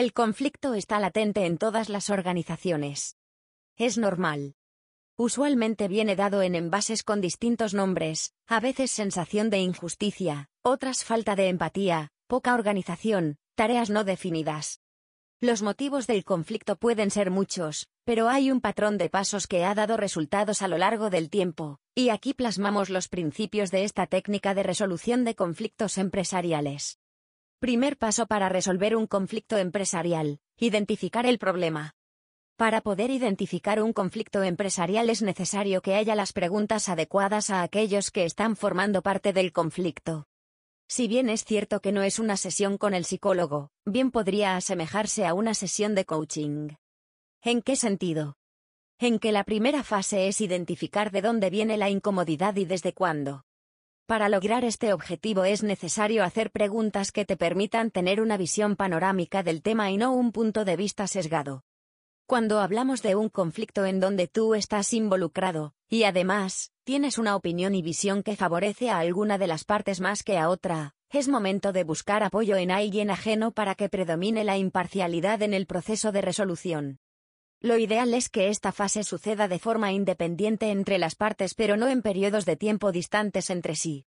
El conflicto está latente en todas las organizaciones. Es normal. Usualmente viene dado en envases con distintos nombres, a veces sensación de injusticia, otras falta de empatía, poca organización, tareas no definidas. Los motivos del conflicto pueden ser muchos, pero hay un patrón de pasos que ha dado resultados a lo largo del tiempo, y aquí plasmamos los principios de esta técnica de resolución de conflictos empresariales. Primer paso para resolver un conflicto empresarial, identificar el problema. Para poder identificar un conflicto empresarial es necesario que haya las preguntas adecuadas a aquellos que están formando parte del conflicto. Si bien es cierto que no es una sesión con el psicólogo, bien podría asemejarse a una sesión de coaching. ¿En qué sentido? En que la primera fase es identificar de dónde viene la incomodidad y desde cuándo. Para lograr este objetivo es necesario hacer preguntas que te permitan tener una visión panorámica del tema y no un punto de vista sesgado. Cuando hablamos de un conflicto en donde tú estás involucrado, y además, tienes una opinión y visión que favorece a alguna de las partes más que a otra, es momento de buscar apoyo en alguien ajeno para que predomine la imparcialidad en el proceso de resolución. Lo ideal es que esta fase suceda de forma independiente entre las partes pero no en periodos de tiempo distantes entre sí.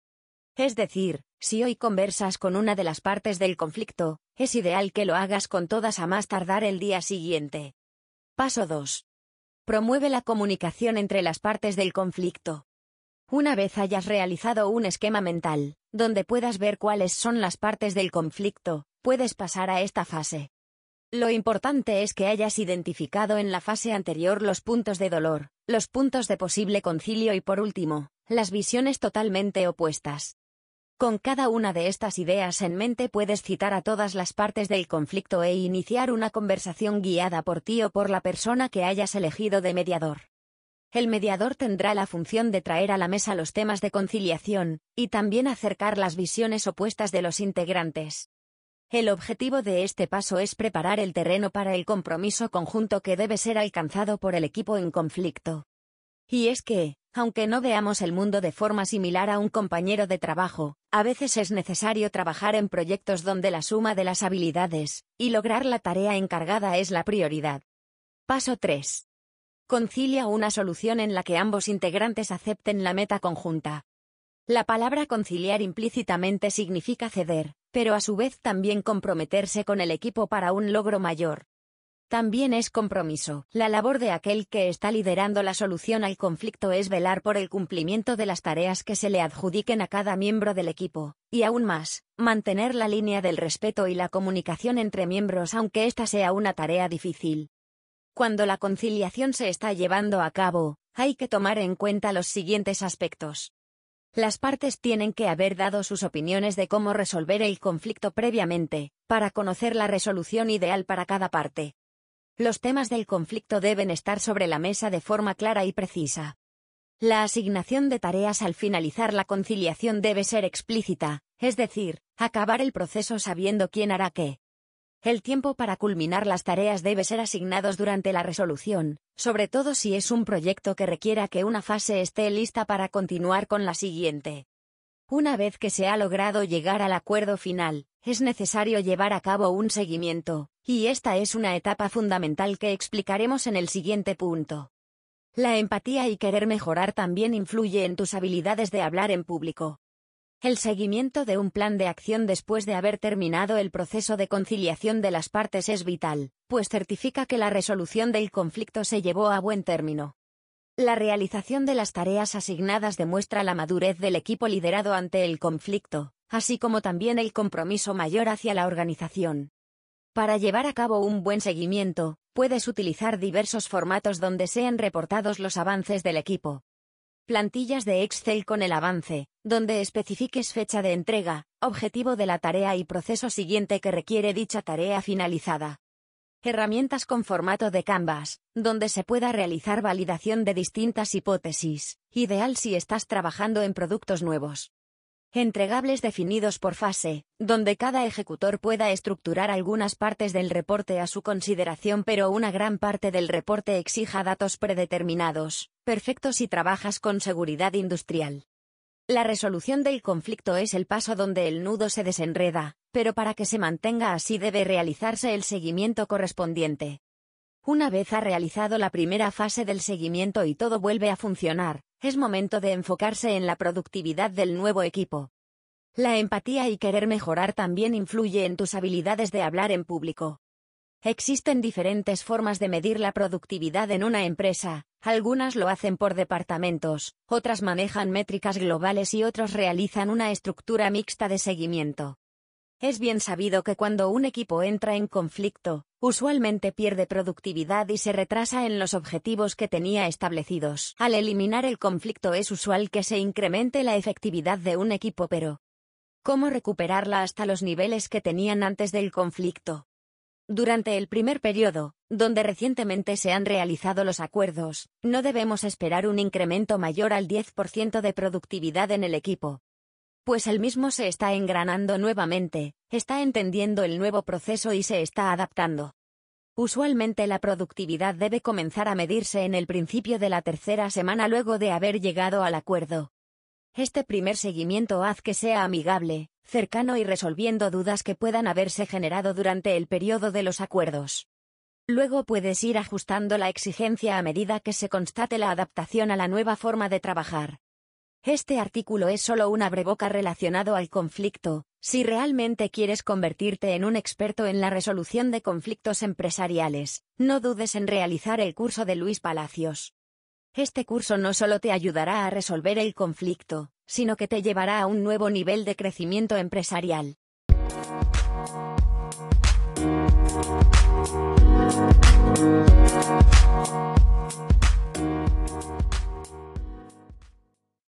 Es decir, si hoy conversas con una de las partes del conflicto, es ideal que lo hagas con todas a más tardar el día siguiente. Paso 2. Promueve la comunicación entre las partes del conflicto. Una vez hayas realizado un esquema mental, donde puedas ver cuáles son las partes del conflicto, puedes pasar a esta fase. Lo importante es que hayas identificado en la fase anterior los puntos de dolor, los puntos de posible concilio y por último, las visiones totalmente opuestas. Con cada una de estas ideas en mente puedes citar a todas las partes del conflicto e iniciar una conversación guiada por ti o por la persona que hayas elegido de mediador. El mediador tendrá la función de traer a la mesa los temas de conciliación, y también acercar las visiones opuestas de los integrantes. El objetivo de este paso es preparar el terreno para el compromiso conjunto que debe ser alcanzado por el equipo en conflicto. Y es que, aunque no veamos el mundo de forma similar a un compañero de trabajo, a veces es necesario trabajar en proyectos donde la suma de las habilidades y lograr la tarea encargada es la prioridad. Paso 3. Concilia una solución en la que ambos integrantes acepten la meta conjunta. La palabra conciliar implícitamente significa ceder, pero a su vez también comprometerse con el equipo para un logro mayor. También es compromiso. La labor de aquel que está liderando la solución al conflicto es velar por el cumplimiento de las tareas que se le adjudiquen a cada miembro del equipo, y aún más, mantener la línea del respeto y la comunicación entre miembros aunque esta sea una tarea difícil. Cuando la conciliación se está llevando a cabo, hay que tomar en cuenta los siguientes aspectos. Las partes tienen que haber dado sus opiniones de cómo resolver el conflicto previamente, para conocer la resolución ideal para cada parte. Los temas del conflicto deben estar sobre la mesa de forma clara y precisa. La asignación de tareas al finalizar la conciliación debe ser explícita, es decir, acabar el proceso sabiendo quién hará qué. El tiempo para culminar las tareas debe ser asignados durante la resolución, sobre todo si es un proyecto que requiera que una fase esté lista para continuar con la siguiente. Una vez que se ha logrado llegar al acuerdo final, es necesario llevar a cabo un seguimiento, y esta es una etapa fundamental que explicaremos en el siguiente punto. La empatía y querer mejorar también influye en tus habilidades de hablar en público. El seguimiento de un plan de acción después de haber terminado el proceso de conciliación de las partes es vital, pues certifica que la resolución del conflicto se llevó a buen término. La realización de las tareas asignadas demuestra la madurez del equipo liderado ante el conflicto, así como también el compromiso mayor hacia la organización. Para llevar a cabo un buen seguimiento, puedes utilizar diversos formatos donde sean reportados los avances del equipo, Plantillas de Excel con el avance, donde especifiques fecha de entrega, objetivo de la tarea y proceso siguiente que requiere dicha tarea finalizada. Herramientas con formato de Canvas, donde se pueda realizar validación de distintas hipótesis, ideal si estás trabajando en productos nuevos. Entregables definidos por fase, donde cada ejecutor pueda estructurar algunas partes del reporte a su consideración pero una gran parte del reporte exija datos predeterminados, perfectos si trabajas con seguridad industrial. La resolución del conflicto es el paso donde el nudo se desenreda, pero para que se mantenga así debe realizarse el seguimiento correspondiente. Una vez ha realizado la primera fase del seguimiento y todo vuelve a funcionar, es momento de enfocarse en la productividad del nuevo equipo. La empatía y querer mejorar también influye en tus habilidades de hablar en público. Existen diferentes formas de medir la productividad en una empresa, algunas lo hacen por departamentos, otras manejan métricas globales y otros realizan una estructura mixta de seguimiento. Es bien sabido que cuando un equipo entra en conflicto, usualmente pierde productividad y se retrasa en los objetivos que tenía establecidos. Al eliminar el conflicto es usual que se incremente la efectividad de un equipo pero ¿cómo recuperarla hasta los niveles que tenían antes del conflicto? Durante el primer periodo, donde recientemente se han realizado los acuerdos, no debemos esperar un incremento mayor al 10% de productividad en el equipo. Pues el mismo se está engranando nuevamente, está entendiendo el nuevo proceso y se está adaptando. Usualmente la productividad debe comenzar a medirse en el principio de la tercera semana luego de haber llegado al acuerdo. Este primer seguimiento haz que sea amigable, cercano y resolviendo dudas que puedan haberse generado durante el periodo de los acuerdos. Luego puedes ir ajustando la exigencia a medida que se constate la adaptación a la nueva forma de trabajar. Este artículo es solo un abreboca relacionado al conflicto, si realmente quieres convertirte en un experto en la resolución de conflictos empresariales, no dudes en realizar el curso de Luis Palacios. Este curso no solo te ayudará a resolver el conflicto, sino que te llevará a un nuevo nivel de crecimiento empresarial.